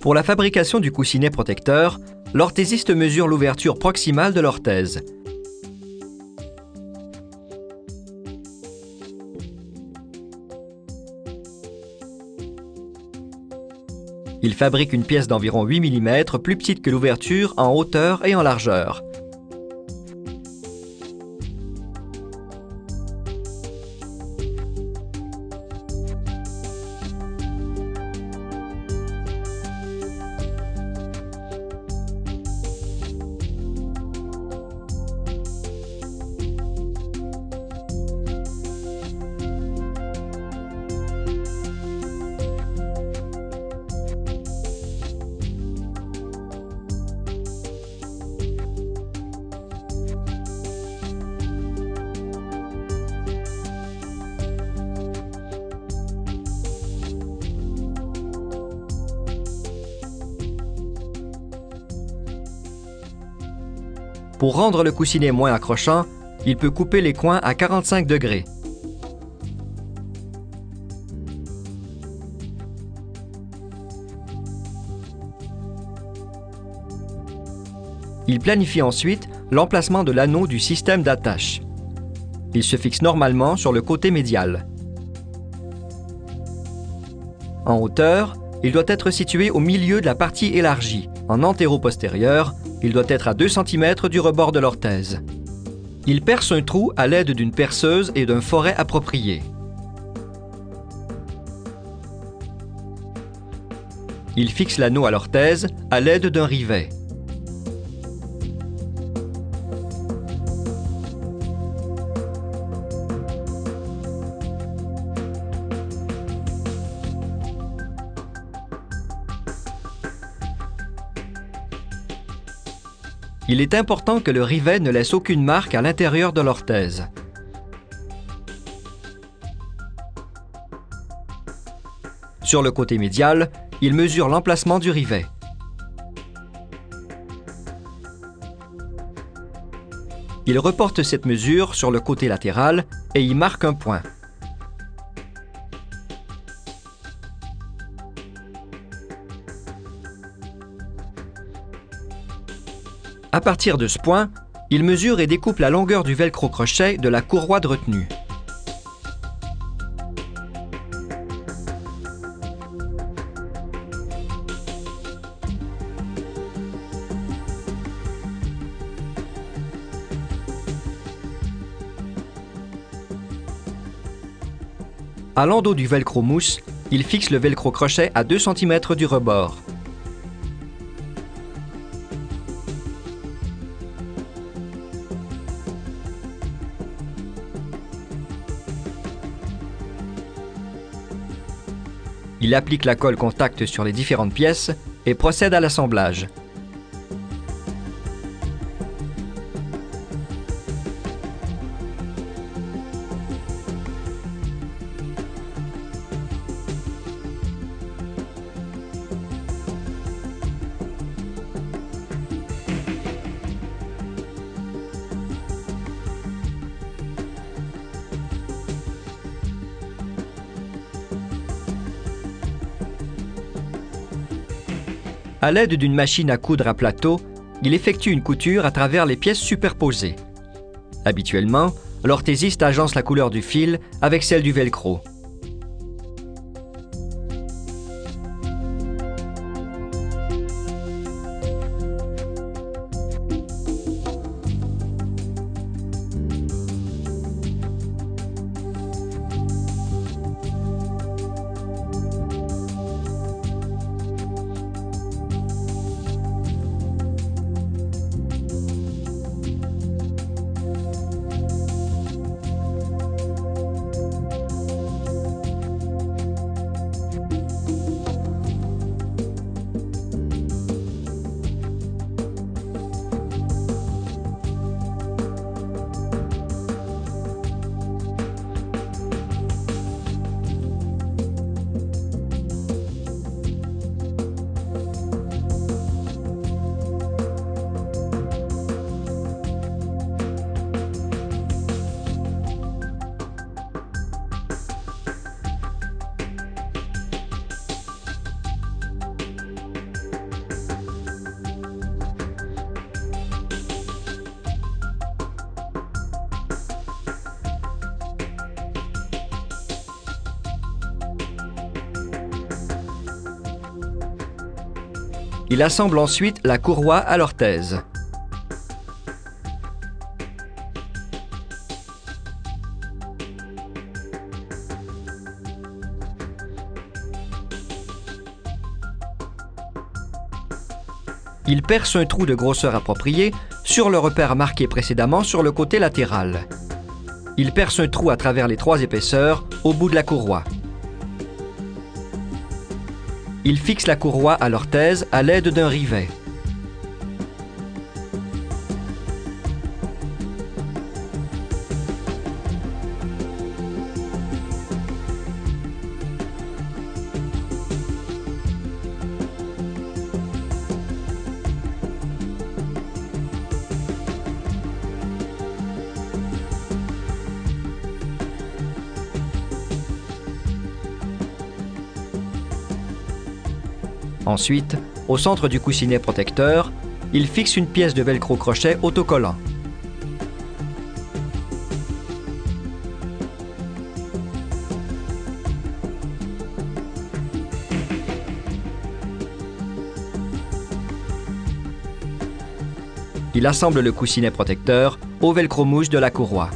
Pour la fabrication du coussinet protecteur, l'orthésiste mesure l'ouverture proximale de l'orthèse. Il fabrique une pièce d'environ 8 mm plus petite que l'ouverture en hauteur et en largeur. Pour rendre le coussinet moins accrochant, il peut couper les coins à 45 degrés. Il planifie ensuite l'emplacement de l'anneau du système d'attache. Il se fixe normalement sur le côté médial. En hauteur, il doit être situé au milieu de la partie élargie, en antéro-postérieur, il doit être à 2 cm du rebord de l'orthèse. Il perce un trou à l'aide d'une perceuse et d'un forêt approprié. Il fixe l'anneau à l'orthèse à l'aide d'un rivet. Il est important que le rivet ne laisse aucune marque à l'intérieur de l'orthèse. Sur le côté médial, il mesure l'emplacement du rivet. Il reporte cette mesure sur le côté latéral et y marque un point. À partir de ce point, il mesure et découpe la longueur du velcro crochet de la courroie de retenue. À l'endos du velcro mousse, il fixe le velcro crochet à 2 cm du rebord. Il applique la colle contact sur les différentes pièces et procède à l'assemblage. À l'aide d'une machine à coudre à plateau, il effectue une couture à travers les pièces superposées. Habituellement, l'orthésiste agence la couleur du fil avec celle du velcro. Il assemble ensuite la courroie à l'orthèse. Il perce un trou de grosseur appropriée sur le repère marqué précédemment sur le côté latéral. Il perce un trou à travers les trois épaisseurs au bout de la courroie. Il fixe la courroie à l'orthèse à l'aide d'un rivet. Ensuite, au centre du coussinet protecteur, il fixe une pièce de velcro crochet autocollant. Il assemble le coussinet protecteur au velcro mouche de la courroie.